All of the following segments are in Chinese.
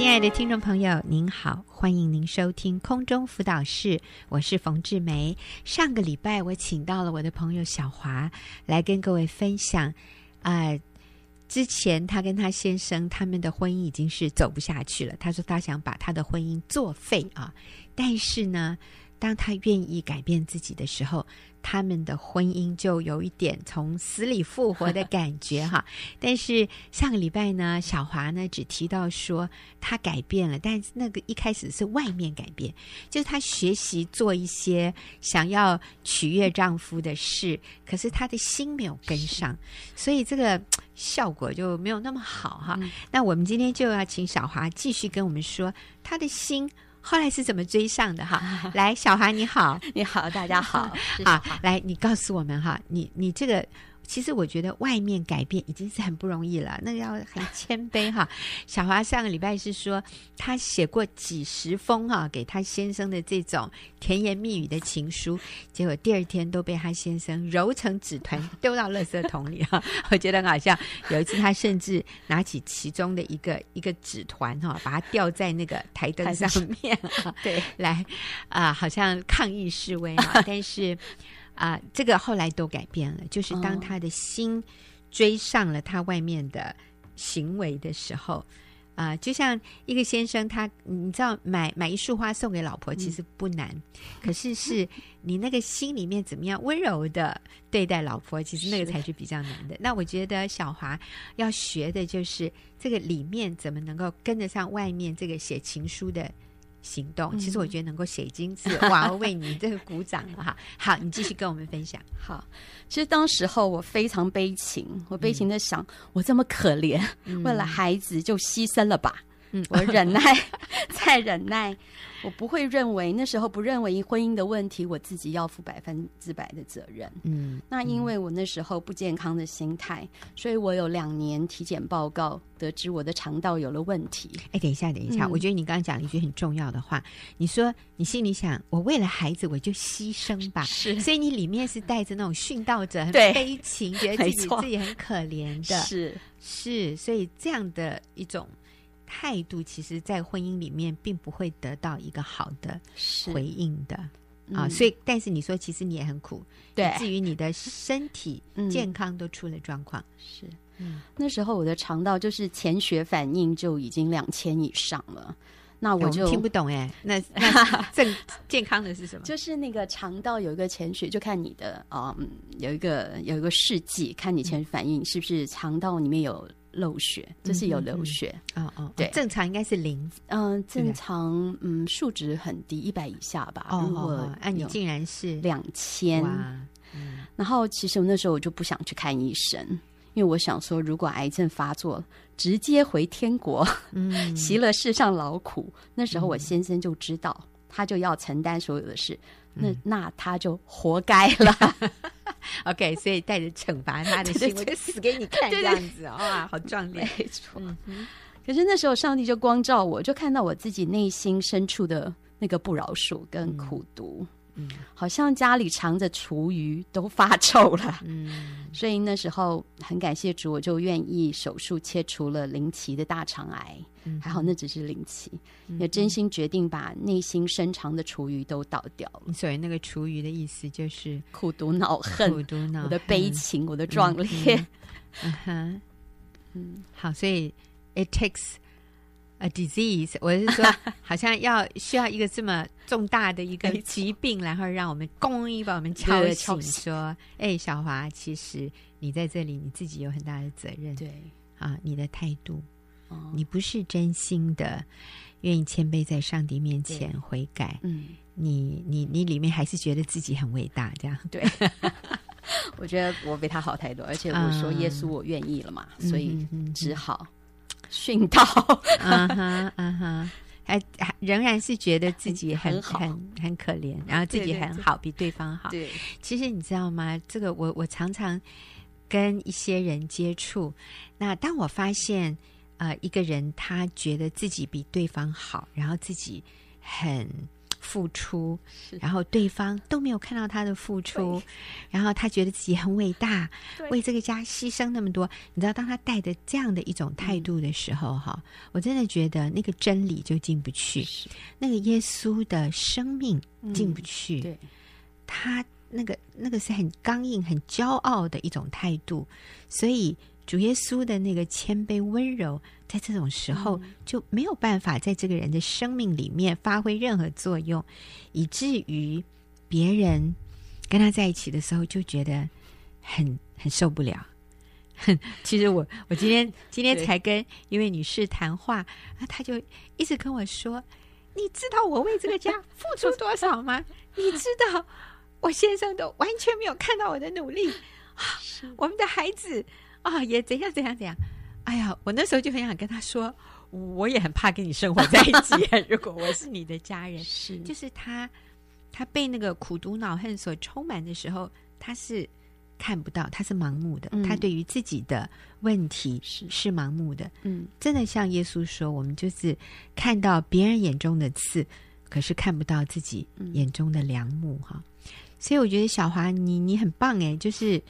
亲爱的听众朋友，您好，欢迎您收听空中辅导室，我是冯志梅。上个礼拜我请到了我的朋友小华来跟各位分享，啊、之前她跟她先生他们的婚姻已经是走不下去了，她说她想把她的婚姻作废啊，但是呢，当他愿意改变自己的时候。他们的婚姻就有一点从死里复活的感觉哈，但是上个礼拜呢，小华呢只提到说他改变了，但是那个一开始是外面改变，就是他学习做一些想要取悦丈夫的事，可是他的心没有跟上，所以这个效果就没有那么好哈。嗯、那我们今天就要请小华继续跟我们说他的心。后来是怎么追上的哈？来，小华你好，你好，大家好，好，来，你告诉我们哈，你你这个。其实我觉得外面改变已经是很不容易了，那个要很 谦卑哈。小华上个礼拜是说他写过几十封哈给他先生的这种甜言蜜语的情书，结果第二天都被他先生揉成纸团 丢到垃圾桶里哈。我觉得很好笑，有一次他甚至拿起其中的一个一个纸团哈，把它吊在那个台灯上面，对，来啊，好像抗议示威哈，但是。啊，这个后来都改变了。就是当他的心追上了他外面的行为的时候，啊，就像一个先生，他你知道买买一束花送给老婆其实不难，嗯、可是是你那个心里面怎么样温柔的对待老婆，其实那个才是比较难的。那我觉得小华要学的就是这个里面怎么能够跟得上外面这个写情书的。行动，其实我觉得能够写金字，我要为你这个鼓掌了哈。好，你继续跟我们分享。好，其实当时候我非常悲情，我悲情的想，我这么可怜，为了孩子就牺牲了吧。嗯，我忍耐，再忍耐。我不会认为那时候不认为婚姻的问题，我自己要负百分之百的责任。嗯，那因为我那时候不健康的心态，所以我有两年体检报告，得知我的肠道有了问题。哎，等一下，等一下，嗯、我觉得你刚刚讲了一句很重要的话，你说你心里想，我为了孩子我就牺牲吧。是，所以你里面是带着那种殉道者、很悲情，觉得自己自己很可怜的。是是，所以这样的一种。态度其实，在婚姻里面并不会得到一个好的回应的。啊，所以，但是你说，其实你也很苦，对，至于你的身体健康都出了状况，是，嗯，那时候我的肠道就是潜血反应就已经两千以上了，那我就听不懂哎，那那 正健康的是什么？就是那个肠道有一个潜血，就看你的啊，有一个有一个试剂，看你潜血反应是不是肠道里面有。漏血，就是有流血。哦哦，对，正常应该是零。嗯，正常，嗯，数值很低，一百以下吧。哦，哎，你竟然是两千。嗯，然后其实我那时候我就不想去看医生，因为我想说，如果癌症发作，直接回天国，嗯，习了世上劳苦。那时候我先生就知道，他就要承担所有的事，那那他就活该了。OK，所以带着惩罚他的心，我就死给你看这样子啊，好 壮烈。没错。嗯，可是那时候上帝就光照我，就看到我自己内心深处的那个不饶恕跟苦毒。嗯，好像家里藏着厨余都发臭了。嗯，所以那时候很感谢主，我就愿意手术切除了林奇的大肠癌。嗯，还好那只是林奇，也真心决定把内心深藏的厨余都倒掉了。所以那个厨余的意思就是苦毒恼恨，苦毒恼恨，我的悲情，我的壮烈。嗯哼，嗯，好，所以 it takes a disease，我是说，好像要需要一个这么重大的一个疾病，然后让我们公一把我们敲醒，说，哎，小华，其实你在这里，你自己有很大的责任。对，啊，你的态度。你不是真心的愿意谦卑在上帝面前悔改，嗯，你你你里面还是觉得自己很伟大，这样。对。我觉得我比他好太多，而且我说耶稣我愿意了嘛，嗯、所以只好殉道。嗯哼嗯哼，还还仍然是觉得自己很很很，很可怜，然后自己很好，对对对，比对方好。对，其实你知道吗？这个我我常常跟一些人接触，那当我发现。呃，一个人他觉得自己比对方好，然后自己很付出，然后对方都没有看到他的付出，然后他觉得自己很伟大，为这个家牺牲那么多。你知道，当他带着这样的一种态度的时候，哈、嗯，我真的觉得那个真理就进不去，那个耶稣的生命进不去。嗯、对，他那个那个是很刚硬、很骄傲的一种态度，所以。主耶稣的那个谦卑温柔，在这种时候就没有办法在这个人的生命里面发挥任何作用，以至于别人跟他在一起的时候就觉得很很受不了。其实我我今天今天才跟一位女士谈话，啊，她就一直跟我说：“你知道我为这个家付出多少吗？你知道我先生都完全没有看到我的努力啊，我们的孩子。”啊、哦，也怎样怎样怎样，哎呀，我那时候就很想跟他说，我也很怕跟你生活在一起。如果我是你的家人，是，就是他，他被那个苦毒恼恨所充满的时候，他是看不到，他是盲目的，嗯、他对于自己的问题是是盲目的。嗯，真的像耶稣说，我们就是看到别人眼中的刺，可是看不到自己眼中的良木哈、嗯。所以我觉得小华，你你很棒哎，就是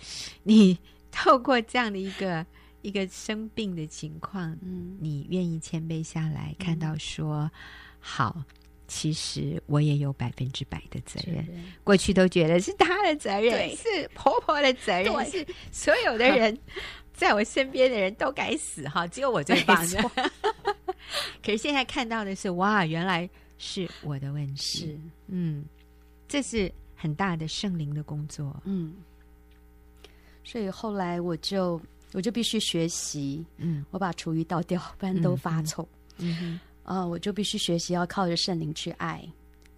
你。透过这样的一个一个生病的情况，嗯，你愿意谦卑下来，看到说，嗯、好，其实我也有百分之百的责任。过去都觉得是他的责任，是婆婆的责任，是所有的人 在我身边的人都该死哈，只有我最棒的。可是现在看到的是，哇，原来是我的问题。是，嗯，这是很大的圣灵的工作，嗯。所以后来我就我就必须学习，嗯，我把厨余倒掉，不然都发臭，嗯哼，啊，我就必须学习要靠着圣灵去爱。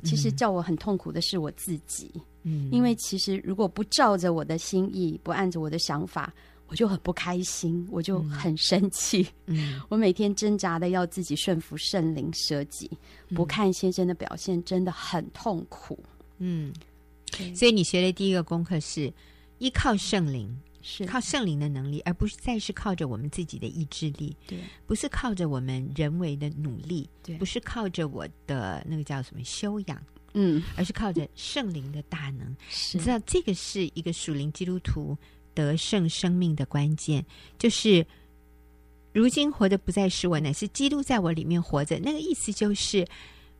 其实叫我很痛苦的是我自己，嗯，因为其实如果不照着我的心意，不按着我的想法，我就很不开心，我就很生气，嗯，我每天挣扎的要自己顺服圣灵舍己，不看先生的表现，真的很痛苦，嗯，所以你学的第一个功课是。依靠圣灵，是靠圣灵的能力，而不是再是靠着我们自己的意志力。对，不是靠着我们人为的努力，对，不是靠着我的那个叫什么修养，嗯，而是靠着圣灵的大能。你知道，这个是一个属灵基督徒得胜生命的关键，就是如今活的不再是我，乃是基督在我里面活着。那个意思就是，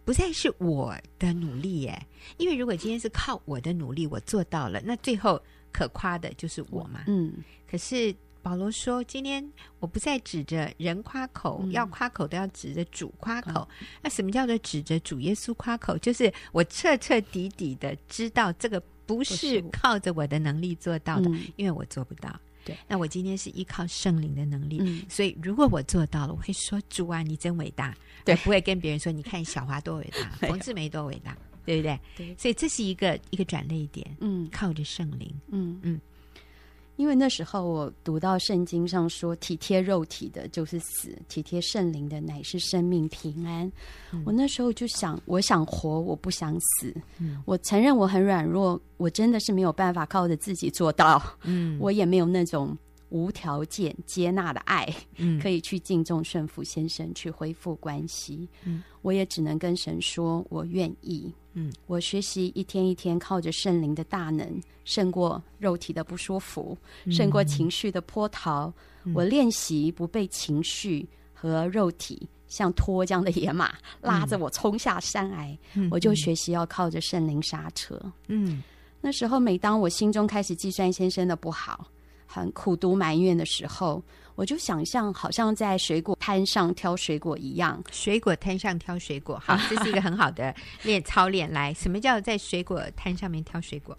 不再是我的努力耶，因为如果今天是靠我的努力，我做到了，那最后。可夸的就是我嘛，嗯。可是保罗说，今天我不再指着人夸口，嗯、要夸口都要指着主夸口。嗯、那什么叫做指着主耶稣夸口？就是我彻彻底底的知道这个不是靠着我的能力做到的，因为我做不到。对，那我今天是依靠圣灵的能力，嗯，所以如果我做到了，我会说主啊，你真伟大。对，不会跟别人说，你看小华多伟大，冯志梅多伟大。对不对？对，所以这是一个一个转捩点。嗯，靠着圣灵。嗯嗯，因为那时候我读到圣经上说，体贴肉体的就是死，体贴圣灵的乃是生命平安。嗯，我那时候就想，我想活，我不想死。嗯，我承认我很软弱，我真的是没有办法靠着自己做到。嗯，我也没有那种。无条件接纳的爱，嗯，可以去敬重顺服先生，去恢复关系。嗯，我也只能跟神说，我愿意。嗯，我学习一天一天靠着圣灵的大能，胜过肉体的不舒服，嗯，胜过情绪的波涛。嗯，我练习不被情绪和肉体像脱缰的野马拉着我冲下山崖。嗯，我就学习要靠着圣灵刹车。嗯，那时候每当我心中开始计算先生的不好。很苦读埋怨的时候，我就想象好像在水果摊上挑水果一样。水果摊上挑水果，好，这是一个很好的练操练。来，什么叫在水果摊上面挑水果？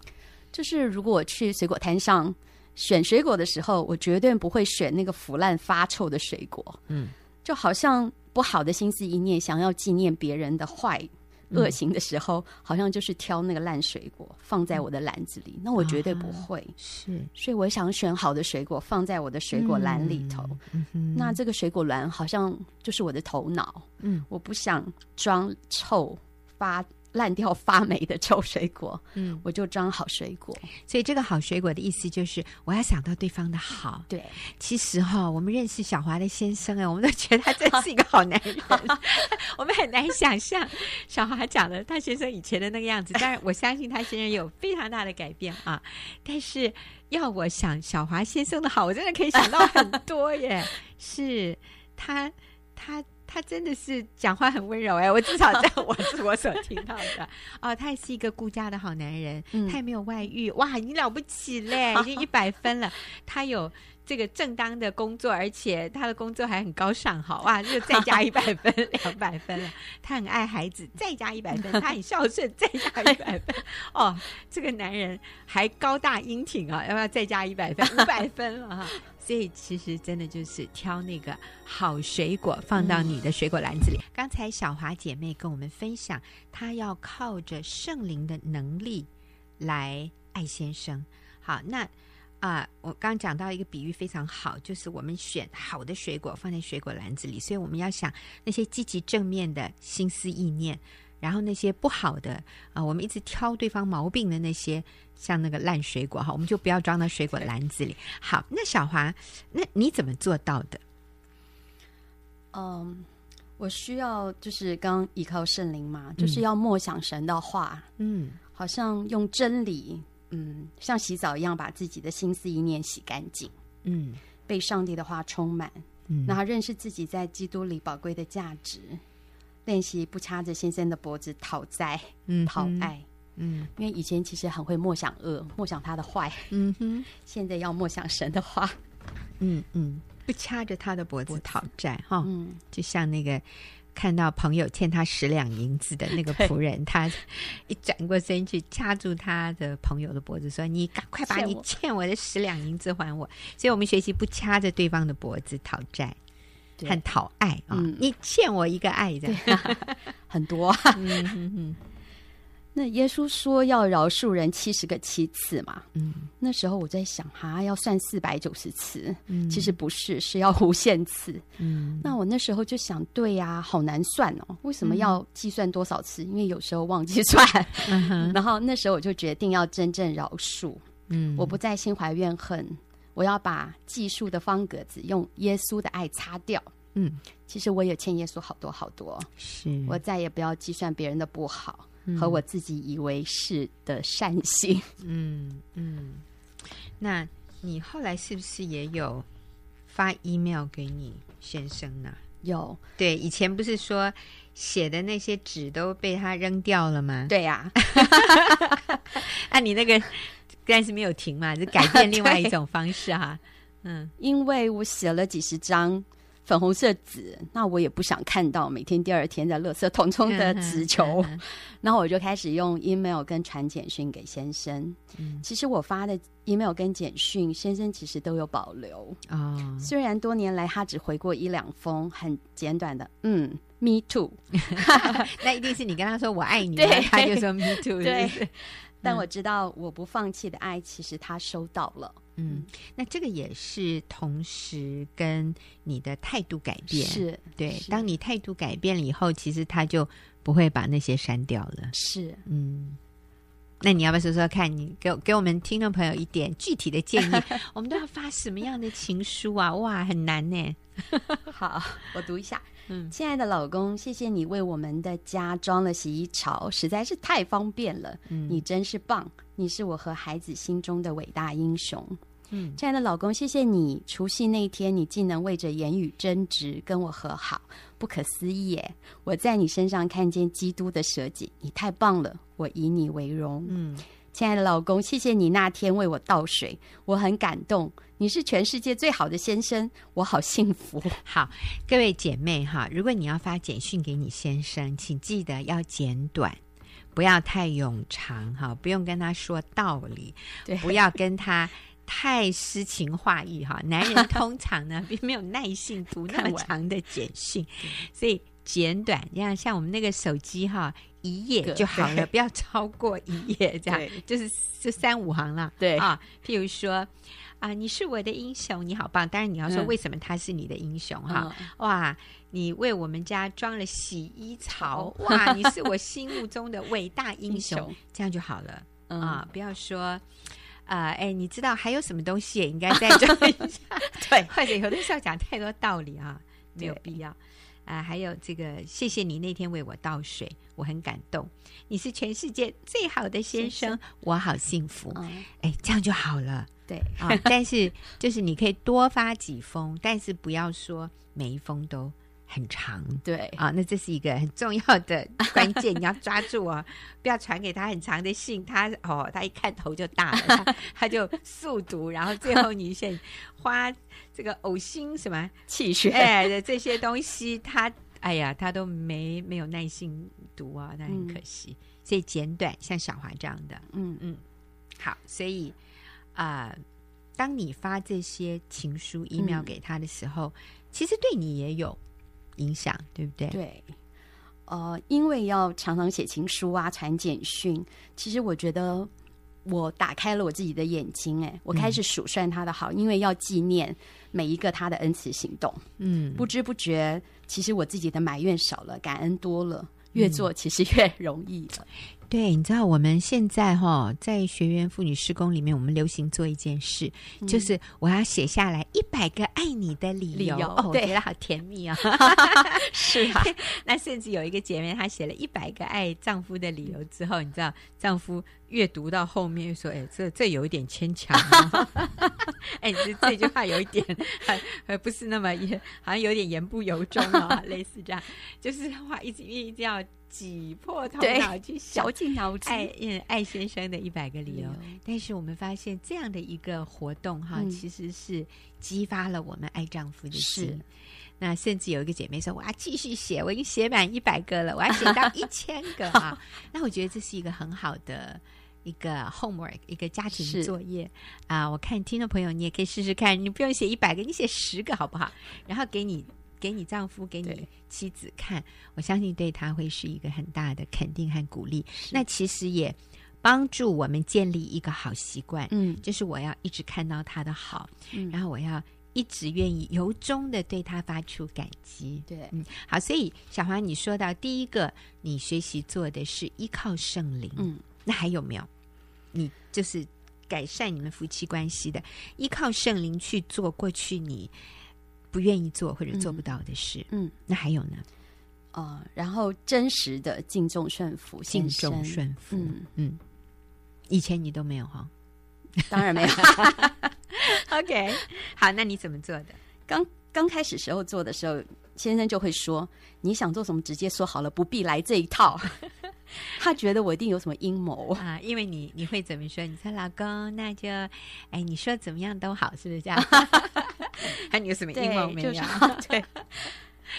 就是如果我去水果摊上选水果的时候，我绝对不会选那个腐烂发臭的水果。嗯，就好像不好的心思一念，想要纪念别人的坏。恶行的时候，好像就是挑那个烂水果放在我的篮子里，那我绝对不会。啊、是，所以我想选好的水果放在我的水果篮里头。嗯，那这个水果篮好像就是我的头脑。嗯，我不想装臭、发烂掉发霉的臭水果，嗯，我就装好水果。所以这个好水果的意思就是我要想到对方的好。对，其实哈，我们认识小华的先生哎，我们都觉得他真是一个好男人。我们很难想象小华讲的他先生以前的那个样子，但是我相信他先生有非常大的改变啊。但是要我想小华先生的好，我真的可以想到很多耶。是他，他。他真的是讲话很温柔哎，我至少在 我是我所听到的哦，他也是一个顾家的好男人，嗯、他也没有外遇，哇，你了不起嘞，已经一百分了。他有这个正当的工作，而且他的工作还很高尚，好哇，就再加一百分，两百分了。他很爱孩子，再加一百分。他很孝顺，再加一百分。哦，这个男人还高大英挺啊，要不要再加一百分？五百分了哈。所以其实真的就是挑那个好水果放到你的水果篮子里。嗯、刚才小华姐妹跟我们分享，她要靠着圣灵的能力来爱先生。好，那啊、呃，我刚讲到一个比喻非常好，就是我们选好的水果放在水果篮子里，所以我们要想那些积极正面的心思意念。然后那些不好的啊、呃，我们一直挑对方毛病的那些，像那个烂水果哈，我们就不要装到水果篮子里。好，那小华，那你怎么做到的？嗯，我需要就是刚依靠圣灵嘛，就是要默想神的话，嗯，好像用真理，嗯，像洗澡一样把自己的心思意念洗干净，嗯，被上帝的话充满，嗯，那认识自己在基督里宝贵的价值。练习不掐着先生的脖子讨债，嗯，讨爱，嗯，因为以前其实很会默想恶，默想他的坏，嗯哼，现在要默想神的话，嗯嗯，不掐着他的脖子讨债，哈，嗯，就像那个看到朋友欠他十两银子的那个 仆人，他一转过身去掐住他的朋友的脖子，说：“你赶快把你 欠我的十两银子还我。”所以，我们学习不掐着对方的脖子讨债。很讨爱啊！嗯、你欠我一个爱的，啊、很多、啊。嗯。那耶稣说要饶恕人七十个七次嘛？嗯，那时候我在想，哈，要算四百九十次。嗯，其实不是，是要无限次。嗯，那我那时候就想，对呀、啊，好难算哦。为什么要计算多少次？因为有时候忘记算。嗯哼。然后那时候我就决定要真正饶恕。嗯，我不再心怀怨恨。我要把计数的方格子用耶稣的爱擦掉。嗯，其实我也欠耶稣好多好多。是我再也不要计算别人的不好、嗯、和我自己以为是的善行。嗯嗯，那你后来是不是也有发 email 给你先生呢？有。对，以前不是说写的那些纸都被他扔掉了吗？对呀、啊。那你那个。但是没有停嘛，就改变 另外一种方式哈、啊。嗯，因为我写了几十张粉红色纸，那我也不想看到每天第二天在垃圾桶中的纸球，然后我就开始用 email 跟传简讯给先生。嗯，其实我发的 email 跟简讯，先生其实都有保留啊。哦、虽然多年来他只回过一两封很简短的，嗯，me too。那一定是你跟他说我爱你，对他就说 me too？对。但我知道，我不放弃的爱，其实他收到了。嗯，那这个也是同时跟你的态度改变，是对。是当你态度改变了以后，其实他就不会把那些删掉了。是，嗯。那你要不要说说看？你给给我们听众朋友一点具体的建议？我们都要发什么样的情书啊？哇，很难呢。好，我读一下。嗯，亲爱的老公，谢谢你为我们的家装了洗衣槽，实在是太方便了。嗯，你真是棒，你是我和孩子心中的伟大英雄。嗯，亲爱的老公，谢谢你，除夕那天你竟能为着言语争执跟我和好，不可思议耶！我在你身上看见基督的舍己，你太棒了，我以你为荣。嗯。亲爱的老公，谢谢你那天为我倒水，我很感动。你是全世界最好的先生，我好幸福。好，各位姐妹哈，如果你要发简讯给你先生，请记得要简短，不要太冗长哈，不用跟他说道理，对不要跟他太诗情画意哈。男人通常呢并没有耐性读那么长的简讯，所以简短，这样像我们那个手机哈。一页就好了，不要超过一页，这样就是就三五行了。对啊，譬如说啊，你是我的英雄，你好棒。当然你要说为什么他是你的英雄哈？嗯、哇，你为我们家装了洗衣槽，哇，你是我心目中的伟大 英雄，这样就好了、嗯、啊！不要说啊，哎、呃，你知道还有什么东西也应该再装一下？对，或者有的时候讲太多道理啊，没有必要。啊，还有这个，谢谢你那天为我倒水，我很感动。你是全世界最好的先生，我好幸福。哎、嗯，这样就好了。对啊，但是就是你可以多发几封，但是不要说每一封都很长。对啊，那这是一个很重要的 关键，你要抓住哦，不要传给他很长的信，他哦，他一看头就大了，他，他就速读，然后最后你先花。这个呕心什么气血哎的这些东西，他哎呀，他都没没有耐心读啊，那很可惜。嗯、所以简短，像小华这样的，嗯嗯，好。所以啊、呃，当你发这些情书、email 给他的时候，嗯、其实对你也有影响，对不对？对，呃，因为要常常写情书啊，传简讯，其实我觉得。我打开了我自己的眼睛，哎，我开始数算他的好，嗯、因为要纪念每一个他的恩慈行动。嗯，不知不觉，其实我自己的埋怨少了，感恩多了，越做其实越容易了。嗯对，你知道我们现在哈，在学员妇女施工里面，我们流行做一件事，嗯、就是我要写下来一百个爱你的理由。理由哦，对，我觉得好甜蜜啊、哦！是啊，那甚至有一个姐妹，她写了一百个爱丈夫的理由之后，你知道，丈夫阅读到后面说：“哎，这这有一点牵强、哦。”哎，这这句话有一点，还不是那么也，好像有点言不由衷啊、哦，类似这样，就是话一直一定要。挤破头脑去想尽脑汁爱嗯爱先生的一百个理由，但是我们发现这样的一个活动哈，嗯、其实是激发了我们爱丈夫的心。那甚至有一个姐妹说：“我要继续写，我已经写满一百个了，我要写到一千个啊！” 那我觉得这是一个很好的一个 homework，一个家庭作业啊、呃！我看听众朋友，你也可以试试看，你不用写一百个，你写十个好不好？然后给你。给你丈夫，给你妻子看，我相信对他会是一个很大的肯定和鼓励。那其实也帮助我们建立一个好习惯，嗯，就是我要一直看到他的好，嗯，然后我要一直愿意由衷的对他发出感激。对，嗯，好，所以小华，你说到第一个，你学习做的是依靠圣灵，嗯，那还有没有？你就是改善你们夫妻关系的，依靠圣灵去做过去你。不愿意做或者做不到的事，嗯，那还有呢？哦、呃，然后真实的敬重顺服，敬重顺服，嗯嗯，以前你都没有哈？当然没有。OK，好，那你怎么做的？刚刚开始时候做的时候，先生就会说：“你想做什么，直接说好了，不必来这一套。”他觉得我一定有什么阴谋啊，因为你你会怎么说？你说老公，那就哎，你说怎么样都好，是不是这样？还你有什么阴谋没有？对，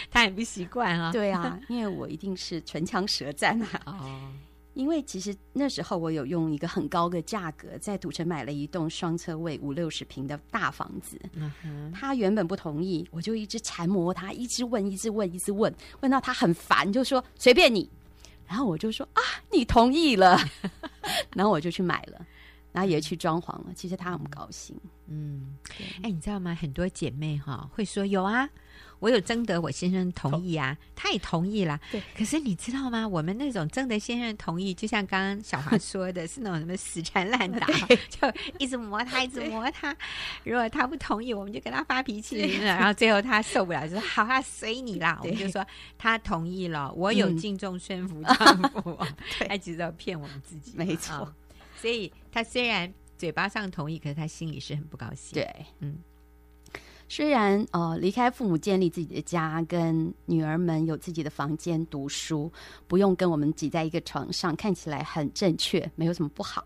他很 不习惯啊。对啊，因为我一定是唇枪舌战啊。哦，因为其实那时候我有用一个很高的价格在赌城买了一栋双车位五六十平的大房子。他原本不同意，我就一直缠磨他，一直问，一直问，一直问，问到他很烦，就说随便你。然后我就说啊，你同意了，然后我就去买了。然后也去装潢了，其实他很不高兴。嗯，哎对，你知道吗？很多姐妹哈会说有啊，我有征得我先生同意啊，同他也同意啦。对，可是你知道吗？我们那种征得先生同意，就像刚刚小华 说的，是那种什么死缠烂打，就一直磨他，一直磨他。如果他不同意，我们就跟他发脾气，然后最后他受不了，就说好啊，随你啦。我们就说他同意了，我有敬重宣服丈夫，他其实要骗我们自己，没错。哦所以他虽然嘴巴上同意，可是他心里是很不高兴。对，嗯，虽然呃离开父母建立自己的家，跟女儿们有自己的房间读书，不用跟我们挤在一个床上，看起来很正确，没有什么不好。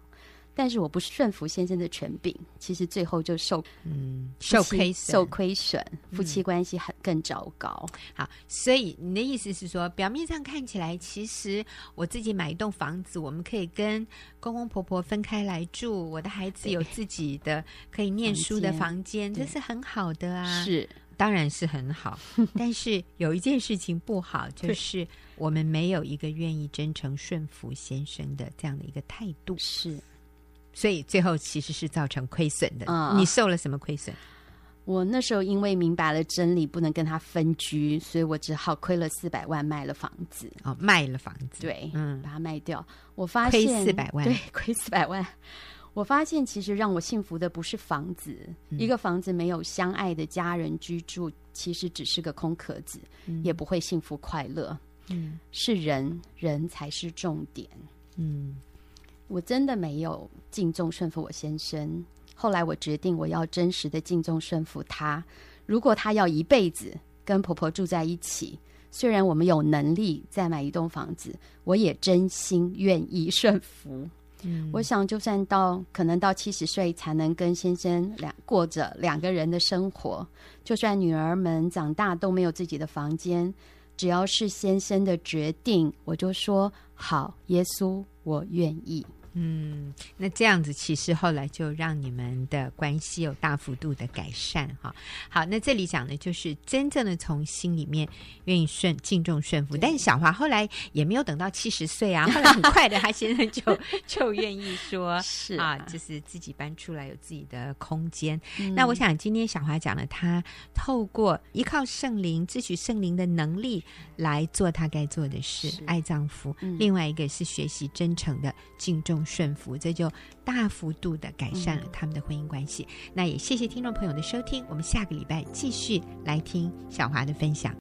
但是我不顺服先生的权柄，其实最后就受嗯受亏受亏损，夫妻关系很更糟糕。嗯、好，所以你的意思是说，表面上看起来，其实我自己买一栋房子，我们可以跟公公婆婆分开来住，我的孩子有自己的可以念书的房间，这是很好的啊。是，当然是很好。但是有一件事情不好，就是我们没有一个愿意真诚顺服先生的这样的一个态度。是。所以最后其实是造成亏损的。嗯，你受了什么亏损？我那时候因为明白了真理，不能跟他分居，所以我只好亏了四百万卖了房子。哦，卖了房子，对，嗯，把它卖掉。我发现亏四百万，对，亏四百万。我发现其实让我幸福的不是房子，嗯、一个房子没有相爱的家人居住，其实只是个空壳子，嗯、也不会幸福快乐。嗯，是人，人才是重点。嗯，我真的没有敬重顺服我先生。后来我决定，我要真实的敬重顺服他。如果他要一辈子跟婆婆住在一起，虽然我们有能力再买一栋房子，我也真心愿意顺服。嗯，我想就算到可能到七十岁才能跟先生两过着两个人的生活，就算女儿们长大都没有自己的房间，只要是先生的决定，我就说好，耶稣，我愿意。嗯，那这样子其实后来就让你们的关系有大幅度的改善哈。好，那这里讲的就是真正的从心里面愿意顺敬重顺服。但是小华后来也没有等到七十岁啊，后来很快的他先生就 就愿意说是啊，就是自己搬出来有自己的空间。嗯、那我想今天小华讲了，他透过依靠圣灵、自取圣灵的能力来做他该做的事，爱丈夫。嗯、另外一个是学习真诚的敬重。顺服，这就大幅度的改善了他们的婚姻关系。那也谢谢听众朋友的收听，我们下个礼拜继续来听小华的分享。